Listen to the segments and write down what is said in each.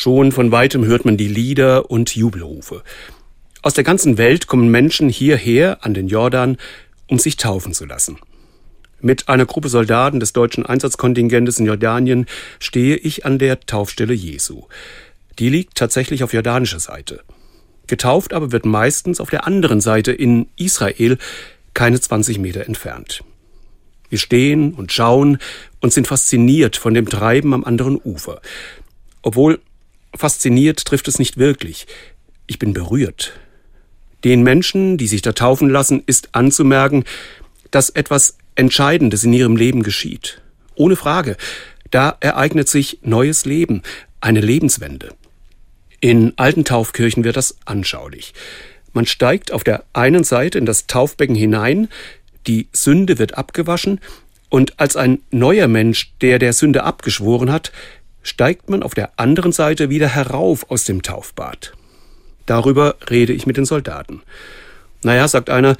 Schon von weitem hört man die Lieder und Jubelrufe. Aus der ganzen Welt kommen Menschen hierher an den Jordan, um sich taufen zu lassen. Mit einer Gruppe Soldaten des deutschen Einsatzkontingentes in Jordanien stehe ich an der Taufstelle Jesu. Die liegt tatsächlich auf jordanischer Seite. Getauft aber wird meistens auf der anderen Seite in Israel, keine 20 Meter entfernt. Wir stehen und schauen und sind fasziniert von dem Treiben am anderen Ufer. Obwohl fasziniert trifft es nicht wirklich. Ich bin berührt. Den Menschen, die sich da taufen lassen, ist anzumerken, dass etwas Entscheidendes in ihrem Leben geschieht. Ohne Frage. Da ereignet sich neues Leben, eine Lebenswende. In alten Taufkirchen wird das anschaulich. Man steigt auf der einen Seite in das Taufbecken hinein, die Sünde wird abgewaschen, und als ein neuer Mensch, der der Sünde abgeschworen hat, steigt man auf der anderen Seite wieder herauf aus dem Taufbad. Darüber rede ich mit den Soldaten. Naja, sagt einer,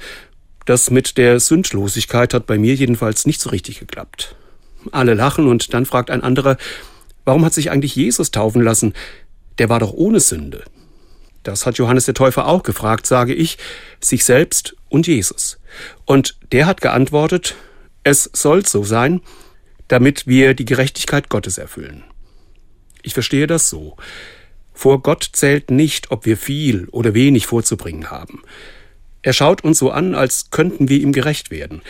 das mit der Sündlosigkeit hat bei mir jedenfalls nicht so richtig geklappt. Alle lachen und dann fragt ein anderer, warum hat sich eigentlich Jesus taufen lassen? Der war doch ohne Sünde. Das hat Johannes der Täufer auch gefragt, sage ich, sich selbst und Jesus. Und der hat geantwortet, es soll so sein, damit wir die Gerechtigkeit Gottes erfüllen. Ich verstehe das so. Vor Gott zählt nicht, ob wir viel oder wenig vorzubringen haben. Er schaut uns so an, als könnten wir ihm gerecht werden.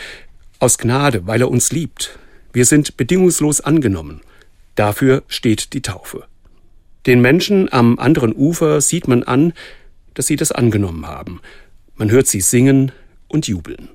Aus Gnade, weil er uns liebt. Wir sind bedingungslos angenommen. Dafür steht die Taufe. Den Menschen am anderen Ufer sieht man an, dass sie das angenommen haben. Man hört sie singen und jubeln.